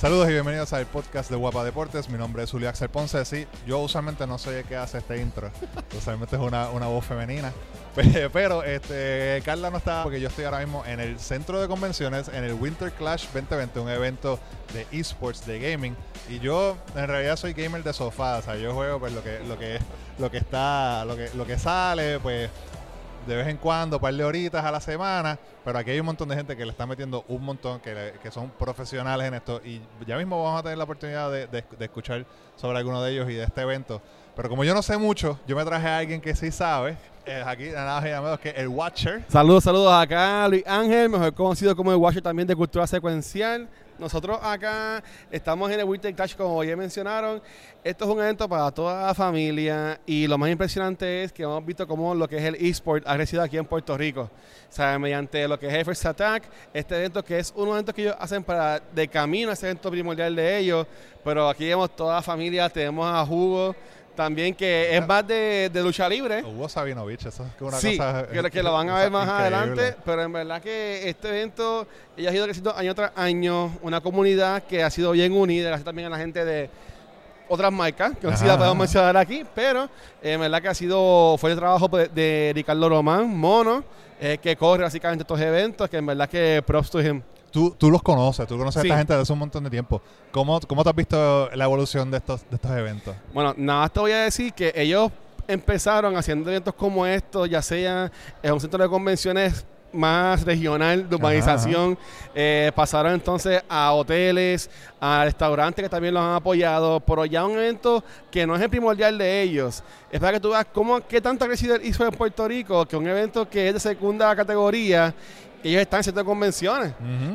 Saludos y bienvenidos al podcast de Guapa Deportes. Mi nombre es Julio Axel Ponce. Sí, yo usualmente no sé qué hace este intro. Usualmente es una, una voz femenina. Pero este, Carla no está porque yo estoy ahora mismo en el centro de convenciones, en el Winter Clash 2020, un evento de esports, de gaming. Y yo en realidad soy gamer de sofá. O sea, yo juego pues lo que, lo que, lo que está, lo que, lo que sale, pues de vez en cuando, un par de horitas a la semana, pero aquí hay un montón de gente que le está metiendo un montón, que, le- que son profesionales en esto, y ya mismo vamos a tener la oportunidad de, de- de escuchar sobre alguno de ellos y de este evento. Pero como yo no sé mucho, yo me traje a alguien que sí sabe, eh, aquí nada más y nada menos que el Watcher. Saludos, saludos acá, Luis Ángel, mejor conocido como el Watcher también de Cultura Secuencial. Nosotros acá estamos en el Winter Clash, como ya mencionaron. Esto es un evento para toda la familia y lo más impresionante es que hemos visto cómo lo que es el eSport ha crecido aquí en Puerto Rico. Sea, mediante lo que es First Attack, este evento que es un evento que ellos hacen para de camino a ese evento primordial de ellos. Pero aquí vemos toda la familia, tenemos a Hugo también, que es más de, de lucha libre. Hugo Sabinovich, eso es una sí, cosa. que, que lo van a ver más increíble. adelante, pero en verdad que este evento ella ha ido creciendo año tras año, una comunidad que ha sido bien unida, gracias también a la gente de otras marcas, que no sé si la podemos mencionar aquí, pero eh, en verdad que ha sido, fue el trabajo de, de Ricardo Román, Mono, eh, que corre básicamente estos eventos, que en verdad que props to him. Tú, tú los conoces, tú conoces Sí. a esta gente desde hace un montón de tiempo. ¿Cómo, ¿Cómo te has visto la evolución de estos, de estos eventos? Bueno, nada más te voy a decir que ellos empezaron haciendo eventos como estos, ya sea en un centro de convenciones más regional de urbanización, eh, pasaron entonces a hoteles, a restaurantes que también los han apoyado, pero ya un evento que no es el primordial de ellos. Es para que tú veas cómo, qué tanto ha crecido el eSport en Puerto Rico, que un evento que es de segunda categoría, ellos están de convenciones.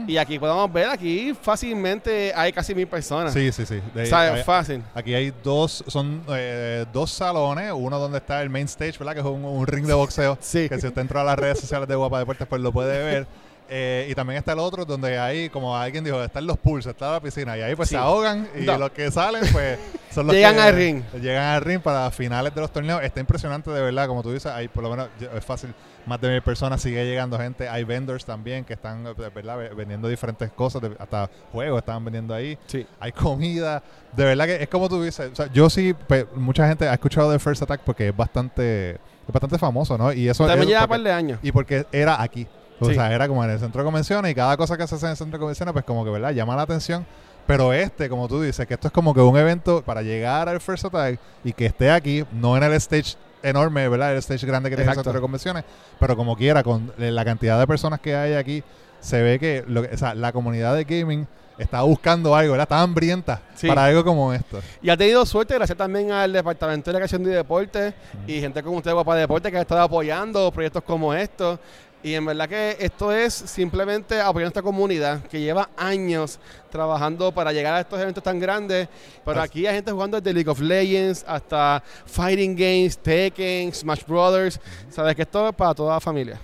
Y aquí podemos ver, aquí fácilmente hay casi mil personas. Sí, sí, sí. De- sea, hay- fácil. Aquí hay dos, son eh, dos salones, uno donde está el main stage, ¿verdad? Que es un, un ring de boxeo. Sí. Que si usted entra a las redes sociales de Guapa Deportes, pues lo puede ver. Eh, y también está el otro donde hay, como alguien dijo, están los pools, está la piscina. Y ahí pues Sí. se ahogan y No. los que salen, pues son los Llegan que al ring. Llegan al ring para finales de los torneos. Está impresionante de verdad, como tú dices, hay por lo menos es fácil, más de mil personas, sigue llegando gente. Hay vendors también que están, eh, ¿verdad? Vendiendo diferentes cosas, hasta juegos estaban vendiendo ahí Sí. hay comida. De verdad que es como tú dices. O sea, yo sí, pe- mucha gente ha escuchado de First Attack porque es bastante, es bastante famoso, ¿no? Y eso También es lleva un par de años. y porque era aquí. O Sí. sea, era como en el centro de convenciones y cada cosa que se hace en el centro de convenciones, pues como que, ¿verdad? Llama la atención. Pero este, como tú dices, que esto es como que un evento para llegar al First Attack y que esté aquí, no en el stage enorme, ¿verdad? El stage grande que tiene el centro de convenciones, pero como quiera, con la cantidad de personas que hay aquí, se ve que, lo o sea, la comunidad de gaming está buscando algo, ¿verdad? Está hambrienta Sí. para algo como esto. Y ha tenido suerte gracias también al Departamento de Educación y Deporte y gente como usted, Guapa Deporte, que ha estado apoyando proyectos como estos. Y en verdad que esto es simplemente apoyar a esta comunidad que lleva años trabajando para llegar a estos eventos tan grandes. Pero aquí hay gente jugando desde League of Legends hasta Fighting Games, Tekken, Smash Brothers. Sabes que esto es para toda la familia.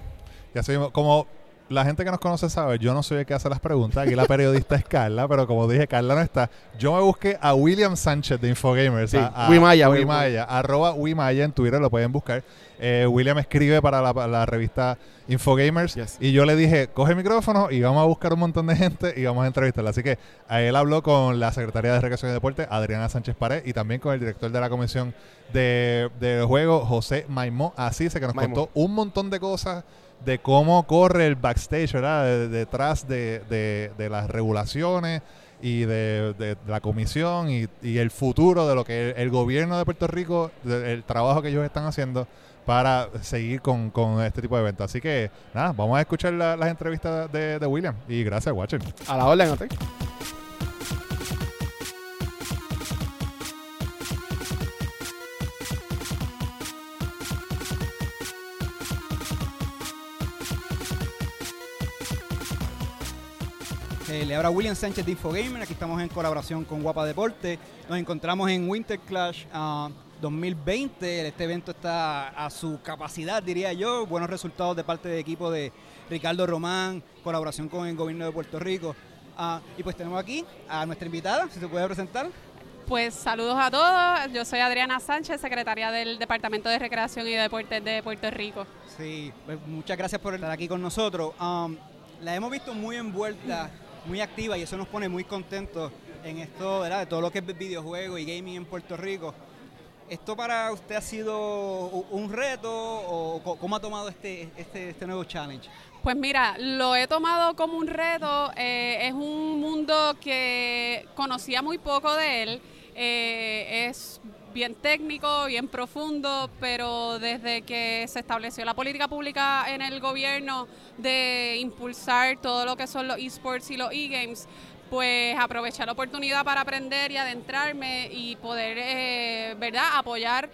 Y así mismo, como la gente que nos conoce sabe, yo no soy el que hace las preguntas. Aquí la periodista es Carla, pero como dije, Carla no está. Yo me busqué a William Sánchez de Infogamers. Sí, a, a- Wimaya, Wimaya, arroba Wimaya en Twitter, lo pueden buscar. Eh, William escribe para la, revista Infogamers. Yes. Y yo le dije, coge el micrófono y vamos a buscar un montón de gente y vamos a entrevistarla. Así que a él habló con la secretaria de Recreación y Deporte, Adriana Sánchez Pared, y también con el director de la comisión de, de juego, José Maimó. Así que nos Maimó. contó un montón de cosas de cómo corre el backstage, ¿verdad? De- detrás de, de- las regulaciones y de, la comisión y, y el futuro de lo que el, gobierno de Puerto Rico, el trabajo que ellos están haciendo para seguir con, con este tipo de eventos. Así que, nada, vamos a escuchar la- las entrevistas de, de William. Y gracias, Watcher. A la orden, ¿ok? Le habla William Sánchez de Infogamer, aquí estamos en colaboración con Guapa Deporte. Nos encontramos en Winter Clash ah, 2020. Este evento está a su capacidad, diría yo. Buenos resultados de parte del equipo de Ricardo Román, colaboración con el gobierno de Puerto Rico. Ah, y pues tenemos aquí a nuestra invitada, si se puede presentar. Pues saludos a todos. Yo soy Adriana Sánchez, secretaria del Departamento de Recreación y Deportes de Puerto Rico. Sí, pues muchas gracias por estar aquí con nosotros. Um, la hemos visto muy envuelta, muy activa y eso nos pone muy contentos en esto, ¿verdad? De todo lo que es videojuego y gaming en Puerto Rico. ¿Esto para usted ha sido un reto o cómo ha tomado este, este, este nuevo challenge? Pues mira, lo he tomado como un reto. eh, es un mundo que conocía muy poco de él. eh, es bien técnico, bien profundo, pero desde que se estableció la política pública en el gobierno de impulsar todo lo que son los esports y los e-games, pues aproveché la oportunidad para aprender y adentrarme y poder, eh, ¿verdad?, apoyar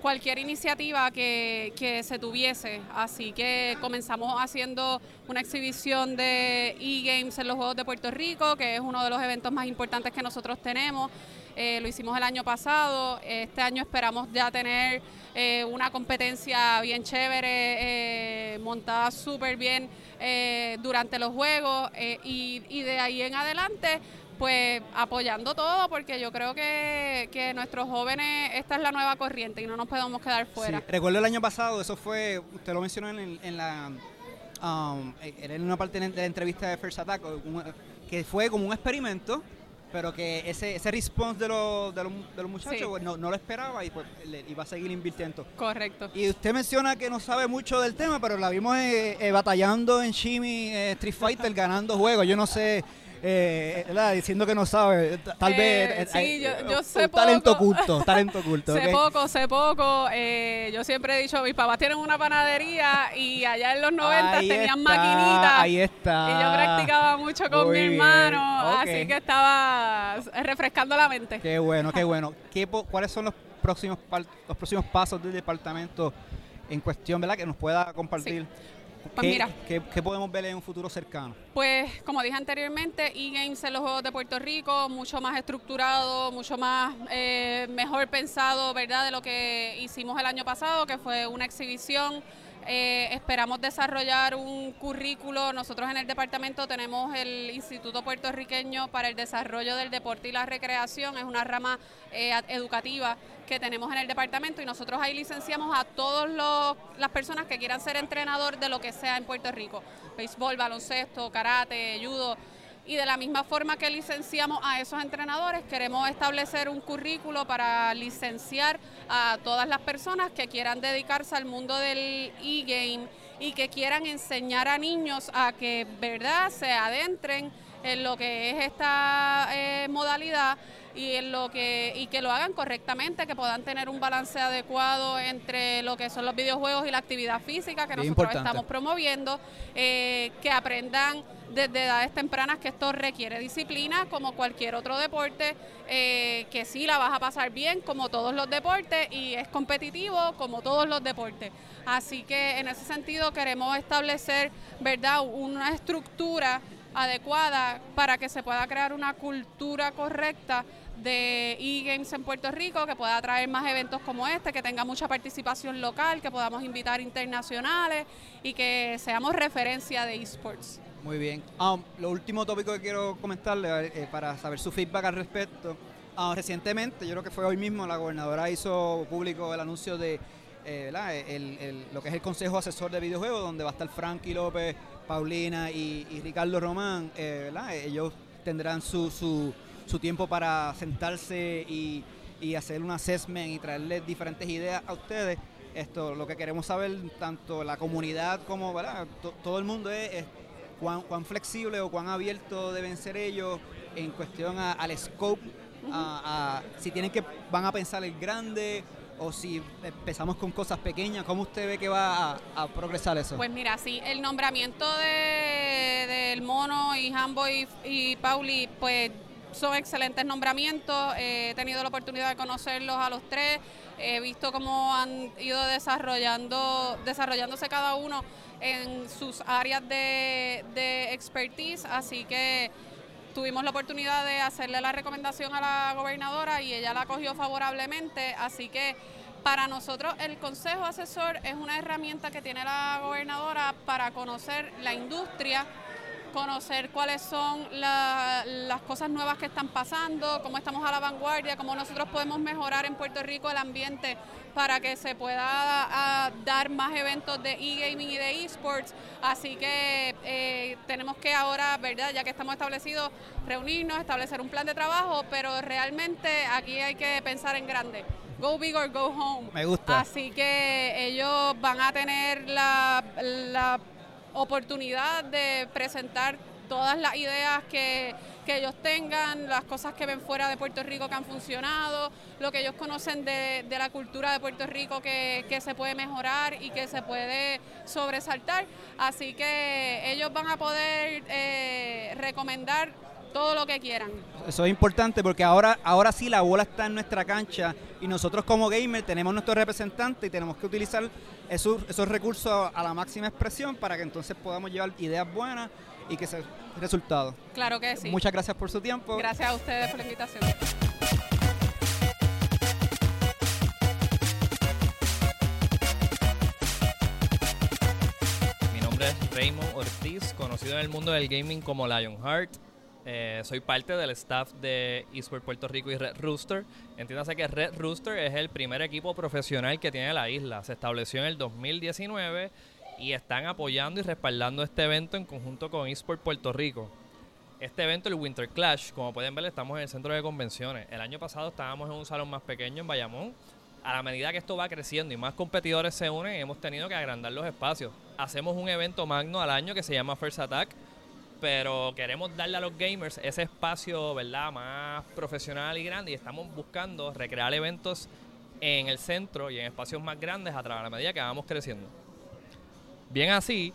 cualquier iniciativa que, que se tuviese. Así que comenzamos haciendo una exhibición de e-games en los Juegos de Puerto Rico, que es uno de los eventos más importantes que nosotros tenemos. Eh, lo hicimos el año pasado. Este año esperamos ya tener eh, una competencia bien chévere, eh, montada súper bien durante los Juegos y, y de ahí en adelante pues apoyando todo porque yo creo que, que nuestros jóvenes, esta es la nueva corriente y no nos podemos quedar fuera. Sí, Recuerdo el año pasado, eso fue, usted lo mencionó en, en la, um, en una parte de la entrevista de First Attack, que fue como un experimento, pero que ese, ese response de los, de los, de los muchachos Sí. pues, no, no lo esperaba y pues le iba a seguir invirtiendo. Correcto. Y usted menciona que no sabe mucho del tema, pero la vimos eh, eh, batallando en Shimi eh, Street Fighter, ganando juegos. Yo no sé, eh, ¿verdad? diciendo que no sabe, tal Eh, vez... sí, eh, yo- eh, yo un sé talento poco. oculto, talento oculto. Sé poco, sé poco. eh, yo siempre he dicho, mis papás tienen una panadería y allá en los 90 Ahí tenían está, maquinitas. Ahí está. Y yo practicaba mucho con Muy mi bien, hermano, así que estaba refrescando la mente. Qué bueno, qué bueno. ¿Qué ¿Cuáles son los próximos los próximos pasos del departamento en cuestión, verdad? Que nos pueda compartir. Pues ¿Qué, mira. qué- qué podemos ver en un futuro cercano? Pues, como dije anteriormente, eGames en los Juegos de Puerto Rico, mucho más estructurado, mucho más eh, mejor pensado, ¿verdad? De lo que hicimos el año pasado, que fue una exhibición. Eh, esperamos desarrollar un currículo. Nosotros en el departamento tenemos el Instituto Puertorriqueño para el Desarrollo del Deporte y la Recreación. Es una rama eh, educativa que tenemos en el departamento y nosotros ahí licenciamos a todas las personas que quieran ser entrenador de lo que sea en Puerto Rico. Béisbol, baloncesto, karate, judo. Y de la misma forma que licenciamos a esos entrenadores, queremos establecer un currículo para licenciar a todas las personas que quieran dedicarse al mundo del e-game y que quieran enseñar a niños a que, ¿verdad?, se adentren en lo que es esta eh, modalidad y en lo que y que lo hagan correctamente, que puedan tener un balance adecuado entre lo que son los videojuegos y la actividad física que Bien nosotros importante. estamos promoviendo, eh, que aprendan desde edades tempranas que esto requiere disciplina como cualquier otro deporte, eh, que sí la vas a pasar bien como todos los deportes y es competitivo como todos los deportes. Así que en ese sentido queremos establecer, ¿verdad?, una estructura adecuada para que se pueda crear una cultura correcta de e-games en Puerto Rico, que pueda traer más eventos como este, que tenga mucha participación local, que podamos invitar internacionales y que seamos referencia de esports. Muy bien. Ah, lo último tópico que quiero comentarle eh, para saber su feedback al respecto. Ah, recientemente, yo creo que fue hoy mismo, la gobernadora hizo público el anuncio de eh, ¿verdad? El- el- lo que es el Consejo Asesor de Videojuegos, donde va a estar Frankie López, Paulina y, y Ricardo Román. eh. Ellos tendrán su, su, su tiempo para sentarse y, y hacer un assessment y traerles diferentes ideas a ustedes. Esto, lo que queremos saber, tanto la comunidad como ¿verdad? To- todo el mundo es cuán, flexible o cuán abierto deben ser ellos en cuestión al scope, a, si tienen que van a pensar el grande o si empezamos con cosas pequeñas, ¿cómo usted ve que va a, progresar eso? Pues mira, sí, el nombramiento de, del Mono y Hambo y Pauli, pues son excelentes nombramientos. Eh, he tenido la oportunidad de conocerlos a los tres. He visto cómo han ido desarrollando, desarrollándose cada uno en sus áreas de, de expertise. Así que tuvimos la oportunidad de hacerle la recomendación a la gobernadora y ella la acogió favorablemente, así que para nosotros el consejo asesor es una herramienta que tiene la gobernadora para conocer la industria conocer cuáles son la- las cosas nuevas que están pasando, cómo estamos a la vanguardia, cómo nosotros podemos mejorar en Puerto Rico el ambiente para que se pueda ah, dar más eventos de e-gaming y de esports. Así que eh, tenemos que ahora, ¿verdad? Ya que estamos establecidos, reunirnos, establecer un plan de trabajo, pero realmente aquí hay que pensar en grande. Go big or go home. Me gusta. Así que ellos van a tener la, la oportunidad de presentar todas las ideas que, que ellos tengan, las cosas que ven fuera de Puerto Rico que han funcionado, lo que ellos conocen de, de la cultura de Puerto Rico que, que se puede mejorar y que se puede sobresaltar. Así que ellos van a poder eh, recomendar todo lo que quieran. Eso es importante porque ahora, ahora sí la bola está en nuestra cancha y nosotros como gamer tenemos nuestro representante y tenemos que utilizar esos, esos recursos a la máxima expresión para que entonces podamos llevar ideas buenas y que se resultados. Claro que sí. Muchas gracias por su tiempo. Gracias a ustedes por la invitación. Mi nombre es Raymond Ortiz, conocido en el mundo del gaming como Lionheart. Eh, soy parte del staff de eSport Puerto Rico y Red Rooster. Entiéndase que Red Rooster es el primer equipo profesional que tiene la isla. Se estableció en el 2019 y están apoyando y respaldando este evento en conjunto con eSport Puerto Rico. Este evento, el Winter Clash, como pueden ver, estamos en el centro de convenciones. El año pasado estábamos en un salón más pequeño en Bayamón. A la medida que esto va creciendo y más competidores se unen, hemos tenido que agrandar los espacios. Hacemos un evento magno al año que se llama First Attack, pero queremos darle a los gamers ese espacio, ¿verdad?, más profesional y grande y estamos buscando recrear eventos en el centro y en espacios más grandes a través de la medida que vamos creciendo. Bien así,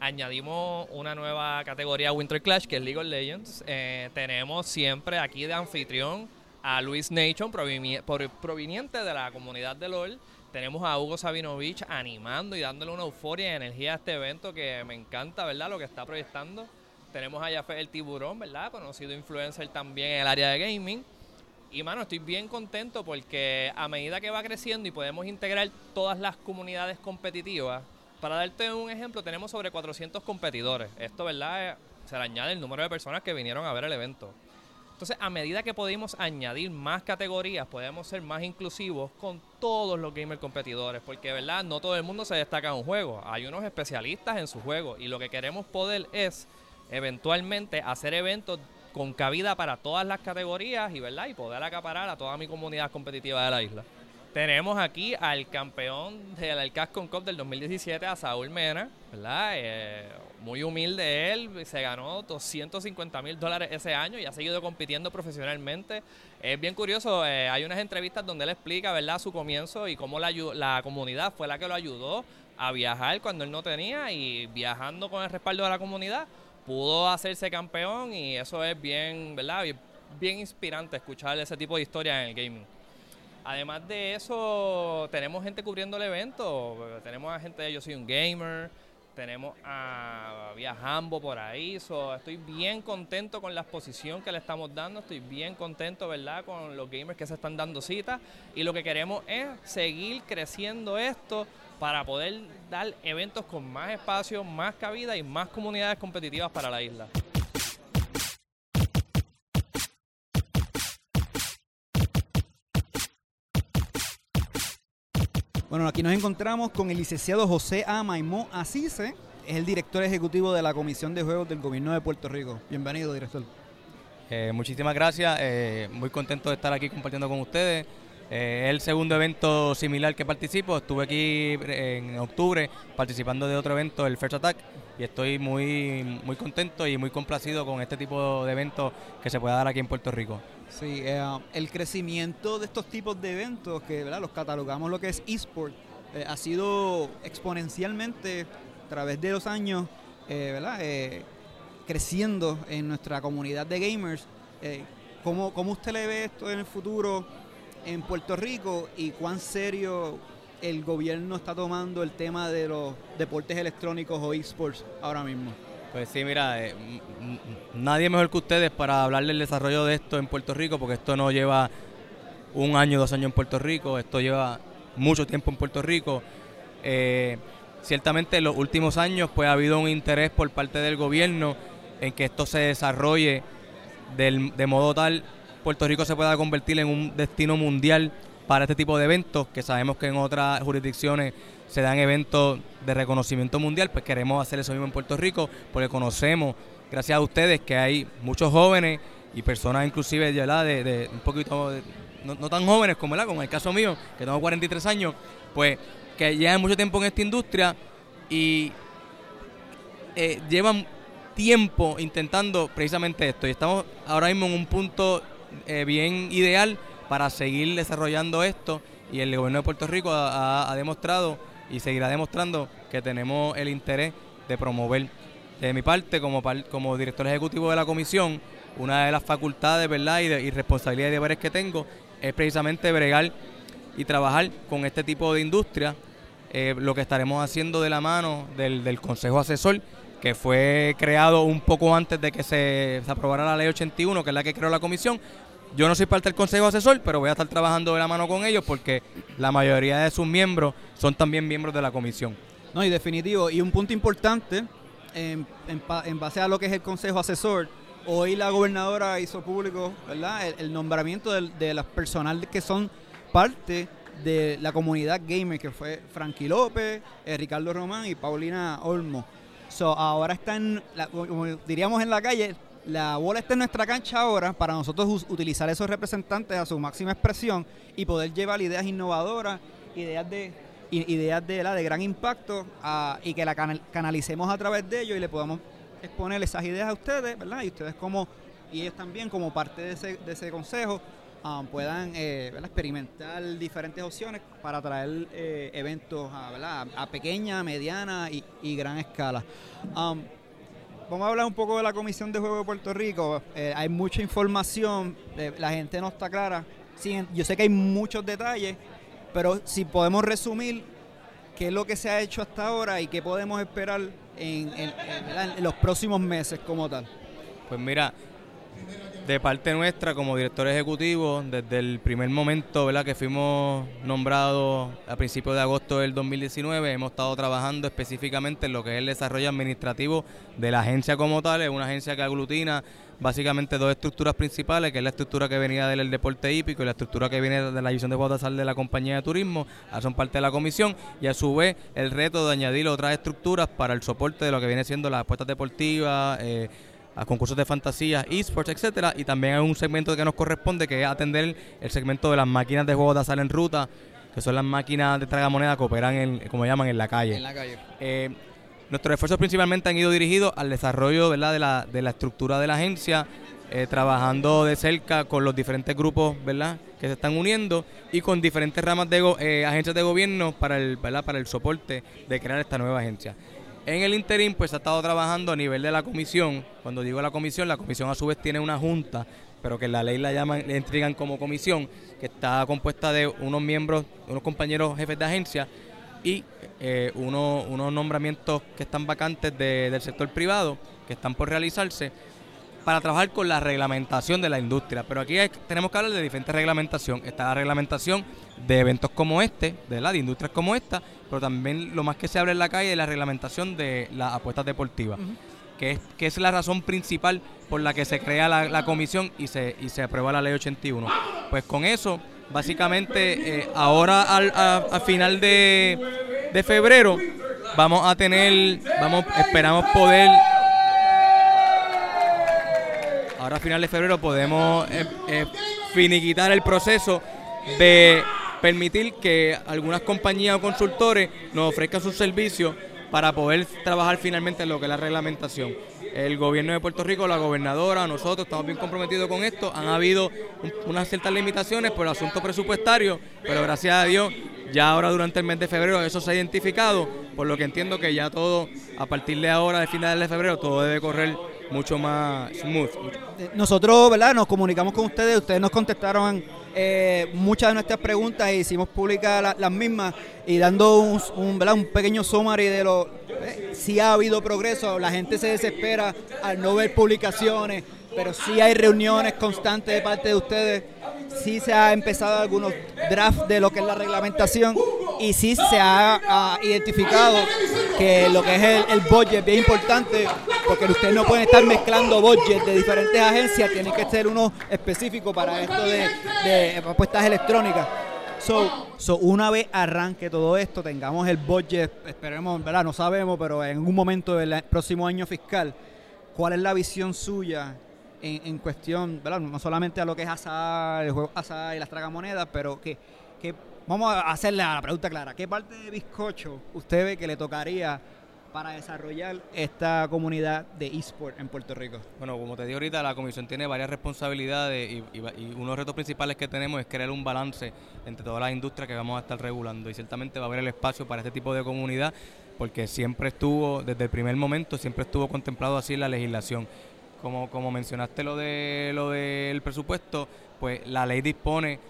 añadimos una nueva categoría Winter Clash, que es League of Legends. Eh, tenemos siempre aquí de anfitrión a Luis Nation, proveniente de la comunidad de LOL. Tenemos a Hugo Sabinovich animando y dándole una euforia y energía a este evento que me encanta, ¿verdad? Lo que está proyectando. Tenemos a Jafet el Tiburón, ¿verdad? Conocido influencer también en el área de gaming. Y mano, estoy bien contento porque a medida que va creciendo y podemos integrar todas las comunidades competitivas, para darte un ejemplo, tenemos sobre 400 competidores. Esto, ¿verdad? Eh, Se le añade el número de personas que vinieron a ver el evento. Entonces, a medida que podemos añadir más categorías, podemos ser más inclusivos con todos los gamer competidores, porque verdad, no todo el mundo se destaca en un juego. Hay unos especialistas en su juego y lo que queremos poder es eventualmente hacer eventos con cabida para todas las categorías y verdad y poder acaparar a toda mi comunidad competitiva de la isla. Tenemos aquí al campeón del Alcascon Cup del 2017, a Saúl Mena, ¿verdad? Eh, muy humilde él, se ganó 250 mil dólares ese año y ha seguido compitiendo profesionalmente. Es bien curioso, eh, hay unas entrevistas donde él explica, ¿verdad?, su comienzo y cómo la, la comunidad fue la que lo ayudó a viajar cuando él no tenía y viajando con el respaldo de la comunidad pudo hacerse campeón y eso es bien, ¿verdad? Bien, bien inspirante escuchar ese tipo de historias en el gaming. Además de eso, tenemos gente cubriendo el evento. Tenemos a gente de Yo Soy un Gamer. Tenemos a Viajambo por ahí. So, estoy bien contento con la exposición que le estamos dando. Estoy bien contento, ¿verdad? Con los gamers que se están dando cita. Y lo que queremos es seguir creciendo esto para poder dar eventos con más espacio, más cabida y más comunidades competitivas para la isla. Bueno, aquí nos encontramos con el licenciado José A. Maimó Asise, es el director ejecutivo de la Comisión de Juegos del Gobierno de Puerto Rico. Bienvenido, director. Eh, muchísimas gracias, eh, muy contento de estar aquí compartiendo con ustedes. Eh, es el segundo evento similar que participo. Estuve aquí en octubre participando de otro evento, el First Attack, y estoy muy, muy contento y muy complacido con este tipo de eventos que se pueda dar aquí en Puerto Rico. Sí, eh, el crecimiento de estos tipos de eventos, que ¿verdad? los catalogamos lo que es eSport, eh, ha sido exponencialmente a través de los años, eh, ¿verdad? Eh, creciendo en nuestra comunidad de gamers. Eh, ¿cómo, ¿Cómo usted le ve esto en el futuro en Puerto Rico y cuán serio el gobierno está tomando el tema de los deportes electrónicos o esports ahora mismo? Pues sí, mira, eh, nadie mejor que ustedes para hablar del desarrollo de esto en Puerto Rico, porque esto no lleva un año, dos años en Puerto Rico, esto lleva mucho tiempo en Puerto Rico. Eh, ciertamente en los últimos años pues ha habido un interés por parte del gobierno en que esto se desarrolle de modo tal Puerto Rico se pueda convertir en un destino mundial para este tipo de eventos, que sabemos que en otras jurisdicciones se dan eventos de reconocimiento mundial, pues queremos hacer eso mismo en Puerto Rico, porque conocemos, gracias a ustedes, que hay muchos jóvenes y personas inclusive ¿verdad? de, un poquito, no, tan jóvenes como, como el caso mío, que tengo 43 años, pues que llevan mucho tiempo en esta industria y eh, llevan tiempo intentando precisamente esto. Y estamos ahora mismo en un punto eh, bien ideal para seguir desarrollando esto. Y el gobierno de Puerto Rico ha, demostrado y seguirá demostrando que tenemos el interés de promover. De mi parte, como, como director ejecutivo de la comisión, una de las facultades ¿verdad? Y responsabilidades y deberes que tengo es precisamente bregar y trabajar con este tipo de industria. Eh, lo que estaremos haciendo de la mano del, del Consejo Asesor, que fue creado un poco antes de que se, aprobara la ley 81, que es la que creó la comisión. Yo no soy parte del Consejo Asesor, pero voy a estar trabajando de la mano con ellos porque la mayoría de sus miembros son también miembros de la comisión. No, y definitivo. Y un punto importante, en, en base a lo que es el Consejo Asesor, hoy la gobernadora hizo público, ¿verdad? El, nombramiento de, las personal que son parte de la comunidad gamer, que fue Frankie López, eh, Ricardo Román y Paulina Olmo. So, ahora están, la- como diríamos en la calle, la bola está en nuestra cancha ahora para nosotros utilizar esos representantes a su máxima expresión y poder llevar ideas innovadoras, ideas de ideas de, la de gran impacto y que la canal- canalicemos a través de ellos y le podamos exponer esas ideas a ustedes, ¿verdad? Y ustedes como, y ellos también como parte de ese, de ese consejo ah, puedan eh, experimentar diferentes opciones para traer eh, eventos a, pequeña, mediana y, gran escala. Vamos a hablar un poco de la Comisión de Juego de Puerto Rico. Eh, hay mucha información, la gente no está clara. Yo sé que hay muchos detalles, pero si podemos resumir qué es lo que se ha hecho hasta ahora y qué podemos esperar en los próximos meses como tal. Pues mira, de parte nuestra como director ejecutivo, desde el primer momento ¿verdad? que fuimos nombrados a principios de agosto del 2019, hemos estado trabajando específicamente en lo que es el desarrollo administrativo de la agencia como tal. Es una agencia que aglutina básicamente dos estructuras principales, que es la estructura que venía del deporte hípico y la estructura que viene de la división de Juegos de la compañía de turismo, son parte de la comisión, y a su vez el reto de añadir otras estructuras para el soporte de lo que viene siendo las apuestas deportivas, eh, a concursos de fantasía, esports, etcétera, y también hay un segmento que nos corresponde que es atender el segmento de las máquinas de juegos de azar en ruta, que son las máquinas de tragamoneda que operan en, como llaman, en la calle. calle. Eh, nuestros esfuerzos principalmente han ido dirigidos al desarrollo ¿verdad? De, la, de la estructura de la agencia, eh, trabajando de cerca con los diferentes grupos ¿verdad? que se están uniendo y con diferentes ramas de go- eh, agencias de gobierno para el, ¿verdad? para el soporte de crear esta nueva agencia. En el interín, pues ha estado trabajando a nivel de la comisión. Cuando digo la comisión, la comisión a su vez tiene una junta, pero que la ley la llaman, le intrigan como comisión, que está compuesta de unos miembros, unos compañeros jefes de agencia y eh, uno- unos nombramientos que están vacantes de- del sector privado, que están por realizarse, para trabajar con la reglamentación de la industria. Pero aquí hay- tenemos que hablar de diferentes reglamentación. Está la reglamentación de eventos como este, de, la, de industrias como esta, pero también lo más que se abre en la calle es la reglamentación de las apuestas deportivas, que, es, que es la razón principal por la que se crea la, la comisión y se, y se aprueba la ley 81. Pues con eso, básicamente, eh, ahora al, a, a final de, de febrero vamos a tener, vamos, esperamos poder ahora a final de febrero podemos eh, eh, finiquitar el proceso de permitir que algunas compañías o consultores nos ofrezcan sus servicios para poder trabajar finalmente en lo que es la reglamentación. El gobierno de Puerto Rico, la gobernadora, nosotros estamos bien comprometidos con esto. Han habido un- unas ciertas limitaciones por el asunto presupuestario, pero gracias a Dios ya ahora durante el mes de febrero eso se ha identificado, por lo que entiendo que ya todo, a partir de ahora, de finales de febrero, todo debe correr mucho más smooth. Eh, Nosotros, ¿verdad? Nos comunicamos con ustedes, ustedes nos contestaron eh, muchas de nuestras preguntas e hicimos públicas la- las mismas y dando un, ¿verdad? un pequeño summary de lo eh, si ha habido progreso, la gente se desespera al no ver publicaciones, pero sí hay reuniones constantes de parte de ustedes, sí se ha empezado algunos drafts de lo que es la reglamentación y sí se ha, ah, identificado que lo que es el, el budget es bien importante porque ustedes no pueden estar mezclando budget de diferentes agencias, tienen que ser uno específico para esto de, de apuestas electrónicas. So, so, una vez arranque todo esto, tengamos el budget, esperemos, ¿verdad? No sabemos, pero en un momento del próximo año fiscal, ¿cuál es la visión suya en, en cuestión, ¿verdad? No solamente a lo que es azar, el juego azar y las tragamonedas, pero que, que vamos a hacerle la pregunta clara. ¿Qué parte de bizcocho usted ve que le tocaría para desarrollar esta comunidad de eSport en Puerto Rico? Bueno, como te dije ahorita, la comisión tiene varias responsabilidades y, uno de los retos principales que tenemos es crear un balance entre todas las industrias que vamos a estar regulando y ciertamente va a haber el espacio para este tipo de comunidad porque siempre estuvo, desde el primer momento, siempre estuvo contemplado así la legislación. Como, mencionaste lo de lo del presupuesto, pues la ley dispone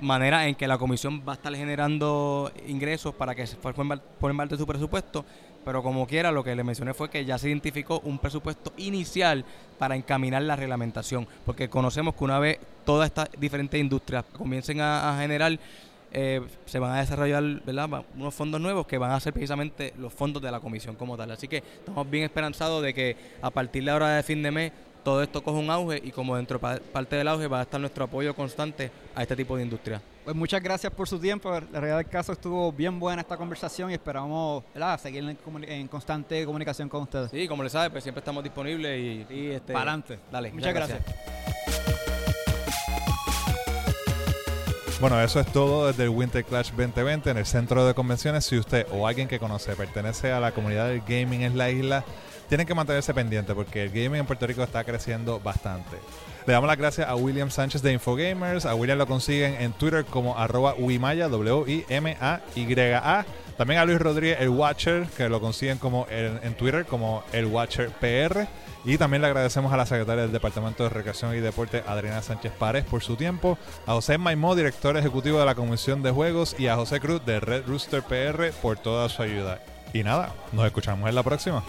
manera en que la comisión va a estar generando ingresos para que se formen parte de su presupuesto, pero como quiera, lo que le mencioné fue que ya se identificó un presupuesto inicial para encaminar la reglamentación, porque conocemos que una vez todas estas diferentes industrias comiencen a, generar, eh, se van a desarrollar unos fondos nuevos que van a ser precisamente los fondos de la comisión como tal. Así que estamos bien esperanzados de que a partir de ahora de fin de mes todo esto coja un auge y como dentro pa- parte del auge va a estar nuestro apoyo constante a este tipo de industria. Pues muchas gracias por su tiempo. La realidad del caso estuvo bien buena esta conversación y esperamos ¿verdad? seguir en, constante comunicación con ustedes. Sí, como le sabe, pues siempre estamos disponibles y, y, este, Pa'lante. Dale, Muchas gracias. Bueno, eso es todo desde el Winter Clash 2020 en el centro de convenciones. Si usted o alguien que conoce pertenece a la comunidad del gaming en la isla, tienen que mantenerse pendiente porque el gaming en Puerto Rico está creciendo bastante. Le damos las gracias a William Sánchez de Infogamers. A William lo consiguen en Twitter como arroba Wimaya, W-I-M-A-Y-A. También a Luis Rodríguez, el Watcher, que lo consiguen como en, en Twitter como el Watcher PR. Y también le agradecemos a la secretaria del Departamento de Recreación y Deporte, Adriana Sánchez Párez, por su tiempo, a José Maimó, director ejecutivo de la Comisión de Juegos, y a José Cruz de Red Rooster PR por toda su ayuda. Y nada, nos escuchamos en la próxima.